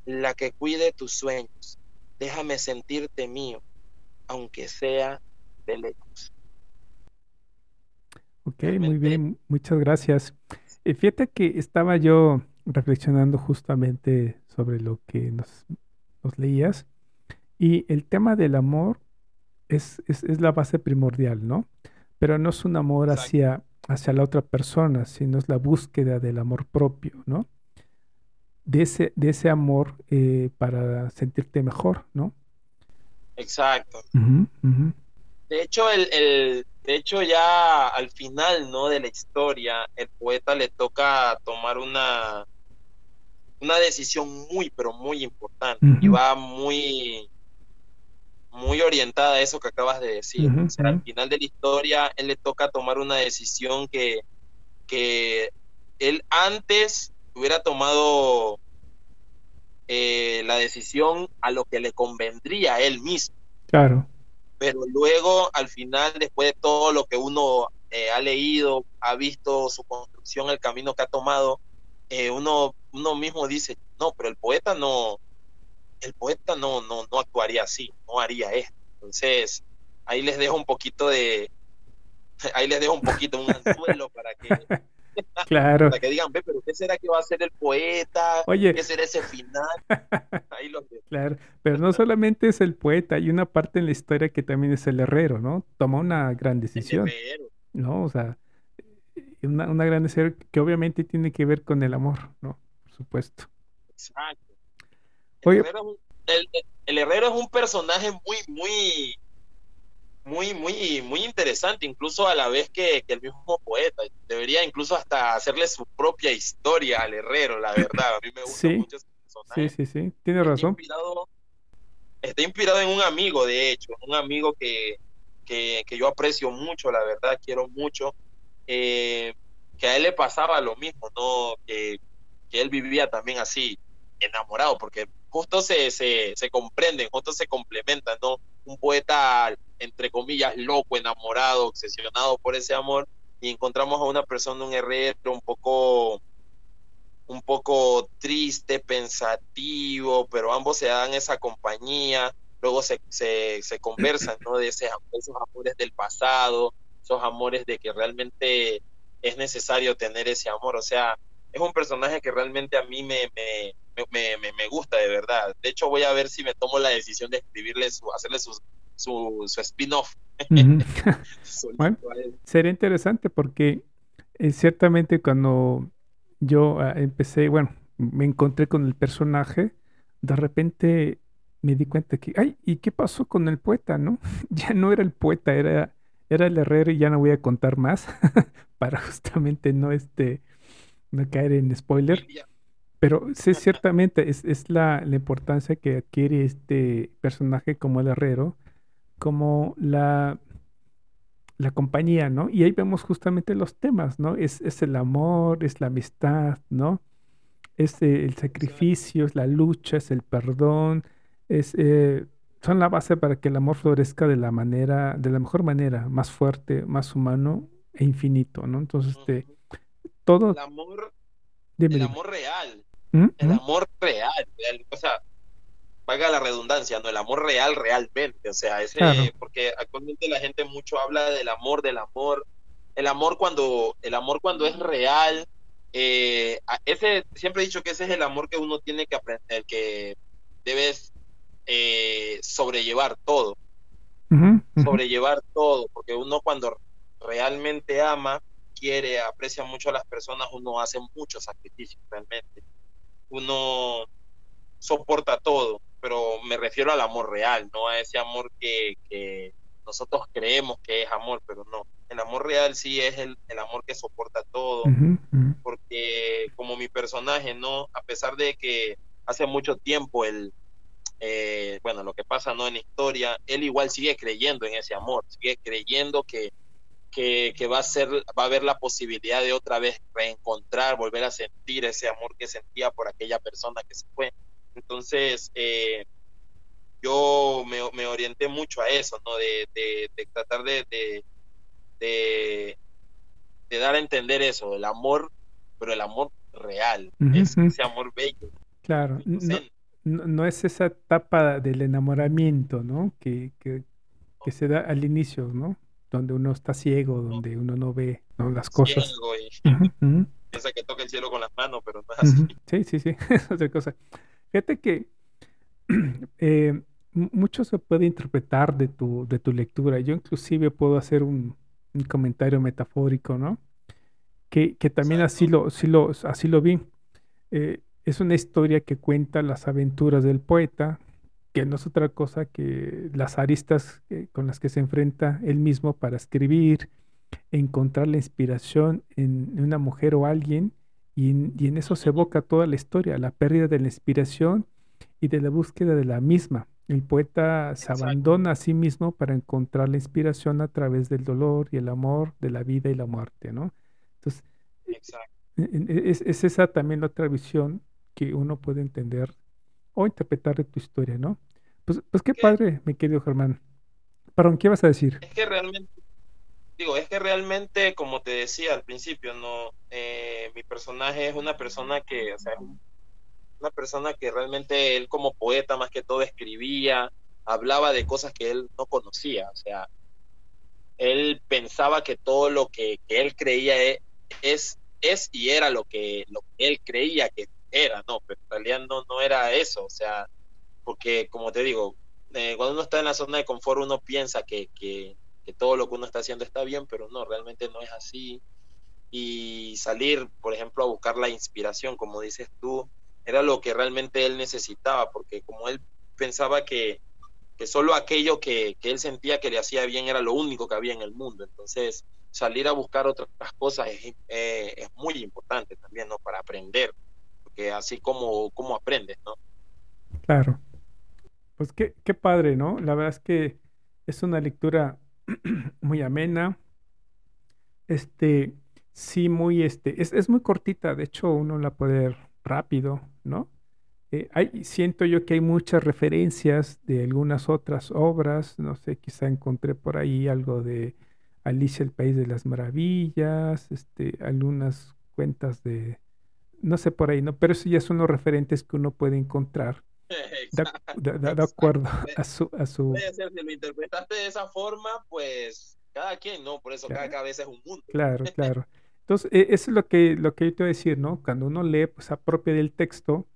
la que cuide tus sueños. Déjame sentirte mío, aunque sea de lejos. Ok, muy bien, muchas gracias. Eh, fíjate que estaba yo reflexionando justamente sobre lo que nos, nos leías y el tema del amor es, es, es, la base primordial, ¿no? Pero no es un amor hacia, hacia la otra persona, sino es la búsqueda del amor propio, ¿no? De ese, de ese amor eh, para sentirte mejor, ¿no? Exacto. De hecho, el, el, de hecho, ya al final ¿no? de la historia, el poeta le toca tomar una, una decisión muy, pero muy importante. Y va muy, muy orientada a eso que acabas de decir. o sea, al final de la historia, él le toca tomar una decisión que, que él antes hubiera tomado eh, la decisión a lo que le convendría a él mismo. Claro. Pero luego, al final, después de todo lo que uno eh, ha leído, ha visto su construcción, el camino que ha tomado, eh, uno, uno mismo dice, no, pero el poeta no, el poeta no, no, no actuaría así, no haría esto. Entonces, ahí les dejo un poquito de, *laughs* ahí les dejo un poquito un anzuelo para que *laughs* claro. para que digan, ve, pero ¿qué será que va a ser el poeta? Oye. ¿Qué será ese final? *laughs* Ahí lo Claro, pero no solamente es el poeta, hay una parte en la historia que también es el herrero, ¿no? Toma una gran decisión. El herrero. ¿No? O sea, una, una gran decisión que obviamente tiene que ver con el amor, ¿no? Por supuesto. Exacto. El, herrero, es un, el, el herrero es un personaje muy, muy, muy, muy, muy interesante, incluso a la vez que, que, el mismo poeta. Debería incluso hasta hacerle su propia historia al herrero, la verdad. A mí me gusta sí, mucho ese personaje. Sí, sí, sí, tiene razón. Está inspirado, está inspirado en un amigo, de hecho, un amigo que, que, que yo aprecio mucho, la verdad, quiero mucho. Eh, que a él le pasaba lo mismo, ¿no? Que, que él vivía también así, enamorado, porque justo se, se, se comprenden, justo se complementan, ¿no? Un poeta, entre comillas, loco, enamorado, obsesionado por ese amor, y encontramos a una persona, un herrero, un poco, un poco triste, pensativo, pero ambos se dan esa compañía, luego se, se, conversan, ¿no? De, esos amores del pasado, esos amores de que realmente es necesario tener ese amor, o sea, es un personaje que realmente a mí me, me, me, me, gusta de verdad. De hecho, voy a ver si me tomo la decisión de escribirle, su, hacerle su, su, su spin-off. Uh *laughs* -huh. bueno, sería interesante porque eh, ciertamente cuando yo uh, empecé, bueno, me encontré con el personaje, de repente me di cuenta que, ay, ¿y qué pasó con el poeta, no? *laughs* ya no era el poeta, era, era el herrero y ya no voy a contar más *laughs* para justamente no, este, no caer en spoiler. Pero sí, ciertamente es, es la, la, importancia que adquiere este personaje como el herrero, como la, la compañía, ¿no? Y ahí vemos justamente los temas, ¿no? Es, es el amor, es la amistad, ¿no? Es el sacrificio, es la lucha, es el perdón, es, eh, son la base para que el amor florezca de la manera, de la mejor manera, más fuerte, más humano e infinito, ¿no? Entonces, este, todo... El amor, dime, el amor real, ¿Mm? el amor real, real, o sea, valga la redundancia, ¿no? El amor real realmente, o sea, ese, claro. porque actualmente la gente mucho habla del amor, del amor, el amor cuando, el amor cuando es real, eh, ese, siempre he dicho que ese es el amor que uno tiene que aprender, que debes eh, sobrellevar todo, uh -huh, uh -huh. sobrellevar todo, porque uno cuando realmente ama, quiere, aprecia mucho a las personas, uno hace muchos sacrificios realmente, uno soporta todo, pero me refiero al amor real, no a ese amor que, que nosotros creemos que es amor, pero no. El amor real sí es el, el amor que soporta todo, uh -huh, porque como mi personaje, ¿no? A pesar de que hace mucho tiempo el, eh, bueno, lo que pasa no en historia, él igual sigue creyendo en ese amor, sigue creyendo que, que, que, va a ser, va a haber la posibilidad de otra vez reencontrar, volver a sentir ese amor que sentía por aquella persona que se fue. Entonces, eh, yo me, me, orienté mucho a eso, ¿no? De, de, de tratar de, de, dar a entender eso, el amor, pero el amor real, es ese amor bello. Claro, no, es esa etapa del enamoramiento, ¿no? Que, que, que, se da al inicio, ¿no? Donde uno está ciego, donde uno no ve las cosas. Ciego y piensa que toca el cielo con las manos, pero no es así. Sí, sí, sí, *laughs* es otra cosa. Fíjate que *clears throat* eh, mucho se puede interpretar de tu, de tu lectura. Yo inclusive puedo hacer un, un comentario metafórico, ¿no? Que, que también así lo, así lo, así lo vi. Eh, es una historia que cuenta las aventuras del poeta, que no es otra cosa que las aristas con las que se enfrenta él mismo para escribir, encontrar la inspiración en una mujer o alguien, y en, eso se evoca toda la historia, la pérdida de la inspiración y de la búsqueda de la misma. El poeta se abandona a sí mismo para encontrar la inspiración a través del dolor y el amor, de la vida y la muerte, ¿no? Entonces, es, es, esa también otra visión que uno puede entender o interpretar de tu historia, ¿no? Pues, pues qué padre, mi querido Germán. Perdón, ¿qué vas a decir? Es que realmente, digo, es que realmente, como te decía al principio, no, eh, mi personaje es una persona que, o sea, una persona que realmente él como poeta más que todo escribía, hablaba de cosas que él no conocía, o sea, él pensaba que todo lo que, él creía e, es, es, y era lo que, él creía que era, no, pero en realidad no, no era eso, o sea, porque como te digo, eh, cuando uno está en la zona de confort uno piensa que, que, todo lo que uno está haciendo está bien, pero no, realmente no es así. Y salir, por ejemplo, a buscar la inspiración, como dices tú, era lo que realmente él necesitaba, porque como él pensaba que, que solo aquello que, que, él sentía que le hacía bien era lo único que había en el mundo. Entonces, salir a buscar otras cosas es, eh, es muy importante también, ¿no? Para aprender que así como, como aprendes, ¿no? Claro. Pues qué, qué padre, ¿no? La verdad es que es una lectura *clears throat* muy amena. Este, sí, muy, este, es, es muy cortita, de hecho uno la puede ver rápido, ¿no? Eh, hay, siento yo que hay muchas referencias de algunas otras obras, no sé, quizá encontré por ahí algo de Alicia el País de las Maravillas, este, algunas cuentas de, no sé por ahí, ¿no? Pero eso ya son los referentes que uno puede encontrar. *laughs* De, acuerdo a su... A su... si lo interpretaste de esa forma, pues cada quien, ¿no? Por eso cada cabeza es un mundo. Claro, *laughs* claro. Entonces, e, eso es lo que, lo que yo te voy a decir, ¿no? Cuando uno lee, pues apropia del texto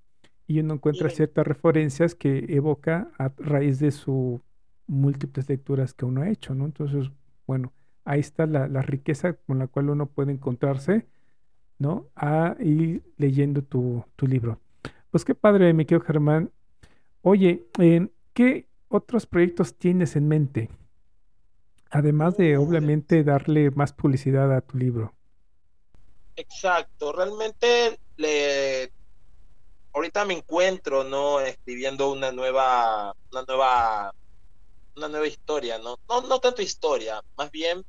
y uno encuentra ciertas referencias que evoca a raíz de sus múltiples lecturas que uno ha hecho, ¿no? Entonces, bueno, ahí está la, la riqueza con la cual uno puede encontrarse ¿no? A ir leyendo tu, libro. Pues qué padre, mi querido Germán. Oye, eh, ¿qué otros proyectos tienes en mente? Además de, obviamente, darle más publicidad a tu libro. Exacto, realmente le... ahorita me encuentro, ¿no? Escribiendo una nueva, una nueva, una nueva historia, ¿no? No, no tanto historia, más bien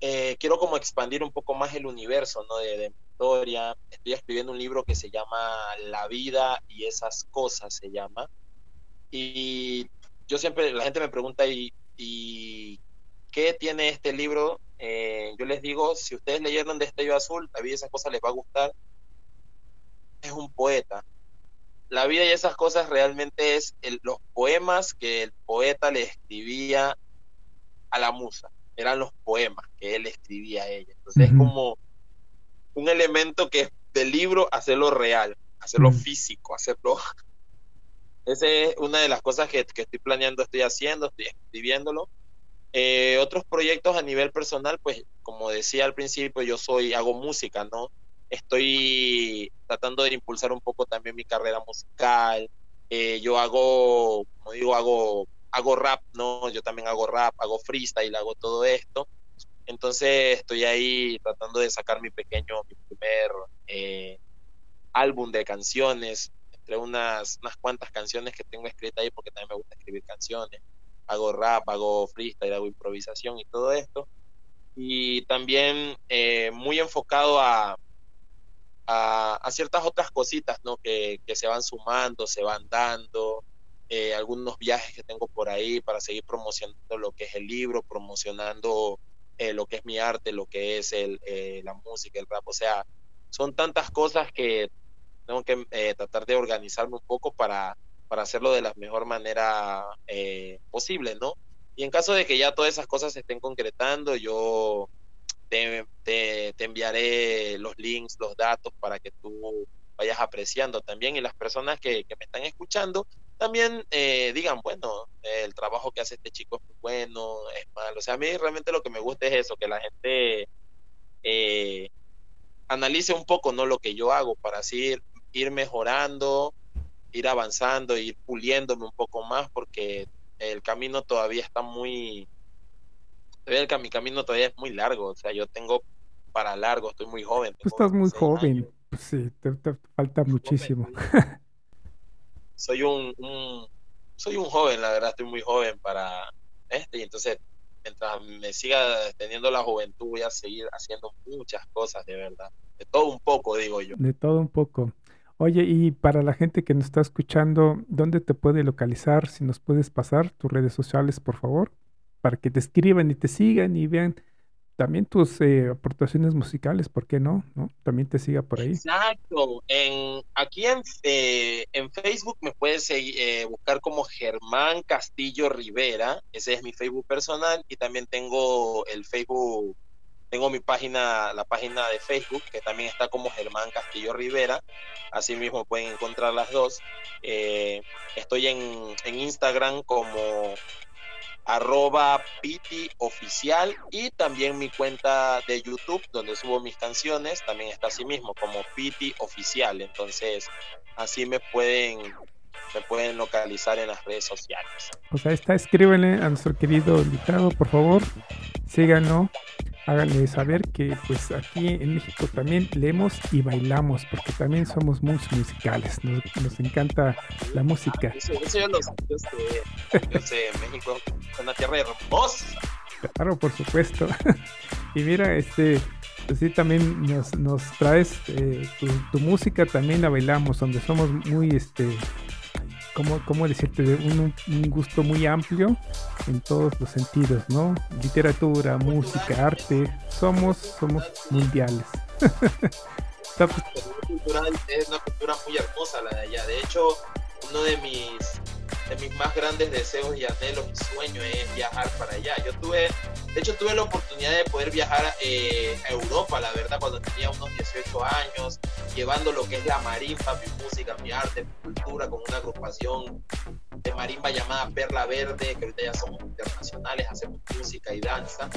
eh, quiero como expandir un poco más el universo ¿no? de, historia. Estoy escribiendo un libro que se llama La vida y esas cosas, se llama. Y yo siempre, la gente me pregunta, ¿y, y qué tiene este libro? Eh, yo les digo, si ustedes leyeron Destello Azul, La vida y esas cosas les va a gustar. Es un poeta. La vida y esas cosas realmente es los poemas que el poeta le escribía a la musa eran los poemas que él escribía a ella. Entonces es como un elemento que es del libro hacerlo real, hacerlo físico, hacerlo... *laughs* Esa es una de las cosas que, estoy planeando, estoy haciendo, estoy escribiéndolo. Eh, otros proyectos a nivel personal, pues como decía al principio, yo soy, hago música, ¿no? Estoy tratando de impulsar un poco también mi carrera musical. Eh, yo hago, como digo, hago hago rap, ¿no? Yo también hago rap, hago freestyle, hago todo esto. Entonces estoy ahí tratando de sacar mi pequeño, mi primer eh, álbum de canciones, entre unas, unas cuantas canciones que tengo escritas ahí porque también me gusta escribir canciones. Hago rap, hago freestyle, hago improvisación y todo esto. Y también eh, muy enfocado a, a, ciertas otras cositas, ¿no? Que, que se van sumando, se van dando. Eh, algunos viajes que tengo por ahí para seguir promocionando lo que es el libro, promocionando eh, lo que es mi arte, lo que es el, eh, la música, el rap. O sea, son tantas cosas que tengo que eh, tratar de organizarme un poco para, para hacerlo de la mejor manera posible, ¿no? Y en caso de que ya todas esas cosas se estén concretando, yo te, te, enviaré los links, los datos para que tú vayas apreciando también y las personas que, que me están escuchando también eh, digan, bueno, el trabajo que hace este chico es muy bueno, es malo. O sea, a mí realmente lo que me gusta es eso, que la gente eh, analice un poco no lo que yo hago para así ir, mejorando, ir avanzando, ir puliéndome un poco más, porque el camino todavía está muy, todavía mi camino todavía es muy largo, o sea, yo tengo para largo, estoy muy joven. Tú estás muy joven, sí, te, falta muchísimo. Soy un, soy un joven, la verdad, estoy muy joven para este, y entonces mientras me siga teniendo la juventud voy a seguir haciendo muchas cosas de verdad, de todo un poco, digo yo. De todo un poco. Oye, y para la gente que nos está escuchando, ¿dónde te puede localizar? Si nos puedes pasar tus redes sociales, por favor, para que te escriban y te sigan y vean también tus eh, aportaciones musicales, ¿por qué no? no? También te siga por ahí. Exacto. En, aquí en, eh, en Facebook me puedes eh, buscar como Germán Castillo Rivera, ese es mi Facebook personal, y también tengo el Facebook, tengo mi página, la página de Facebook, que también está como Germán Castillo Rivera, así mismo pueden encontrar las dos. estoy en, en Instagram como arroba piti oficial y también mi cuenta de YouTube donde subo mis canciones también está así mismo como piti oficial. Entonces así me pueden me pueden localizar en las redes sociales. Pues ahí está escríbenle a nuestro querido invitado por favor. Síganlo háganle saber que pues aquí en México también leemos y bailamos, porque también somos muy musicales, nos, encanta la música. Eso, yo, lo, sé, México es una tierra hermosa. Claro, por supuesto. *laughs* y mira, este, pues sí, también nos, nos traes eh, tu, tu, música, también la bailamos, donde somos muy, este, ¿cómo, cómo decirte? Un, un, gusto muy amplio en todos los sentidos, ¿no? Literatura, música, arte, somos, somos mundiales. *laughs* es una cultura muy hermosa la de allá. De hecho, uno de mis de mis más grandes deseos y anhelos y sueños es viajar para allá. Yo tuve, de hecho tuve la oportunidad de poder viajar eh, a Europa, la verdad, cuando tenía unos 18 años, llevando lo que es la marimba, mi música, mi arte, mi cultura, con una agrupación de marimba llamada Perla Verde, que ahorita ya somos internacionales, hacemos música y danza.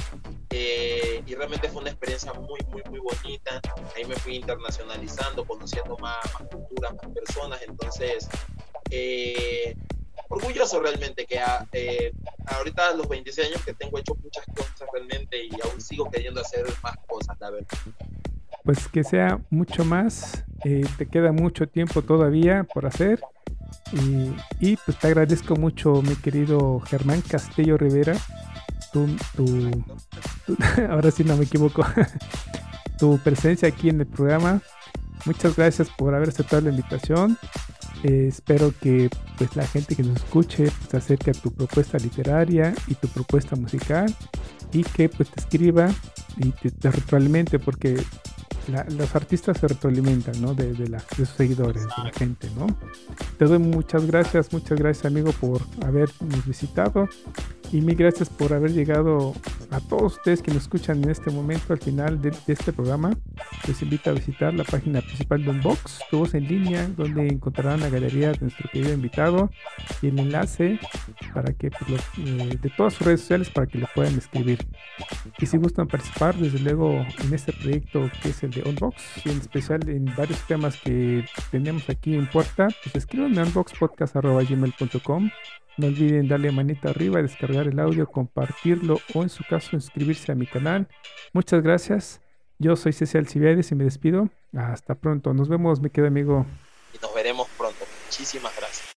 Eh, y realmente fue una experiencia muy, muy, muy bonita. Ahí me fui internacionalizando, conociendo más, más culturas, más personas. Entonces, eh, orgulloso realmente que eh, ahorita a los 26 años que tengo hecho muchas cosas realmente y aún sigo queriendo hacer más cosas, la verdad. Pues que sea mucho más, eh, te queda mucho tiempo todavía por hacer y, pues te agradezco mucho mi querido Germán Castillo Rivera, tu, *laughs* ahora sí no me equivoco, *laughs* tu presencia aquí en el programa. Muchas gracias por haber aceptado la invitación eh, espero que pues la gente que nos escuche pues, se acerque a tu propuesta literaria y tu propuesta musical y que pues te escriba y te, porque los artistas se retroalimentan, ¿no? De, de, sus seguidores, de la gente, ¿no? Te doy muchas gracias, muchas gracias amigo por habernos visitado y mil gracias por haber llegado a todos ustedes que nos escuchan en este momento al final de, este programa. Les invito a visitar la página principal de Unbox, tu voz en línea, donde encontrarán la galería de nuestro querido invitado y el enlace para que pues, eh, de todas sus redes sociales para que le puedan escribir. Y si gustan participar, desde luego en este proyecto que es el Unbox y en especial en varios temas que tenemos aquí en puerta, pues escriban a unboxpodcast.gmail.com no olviden darle manita arriba, descargar el audio, compartirlo o en su caso inscribirse a mi canal. Muchas gracias. Yo soy César Alcibiades y me despido. Hasta pronto. Nos vemos, mi querido amigo. Y nos veremos pronto. Muchísimas gracias.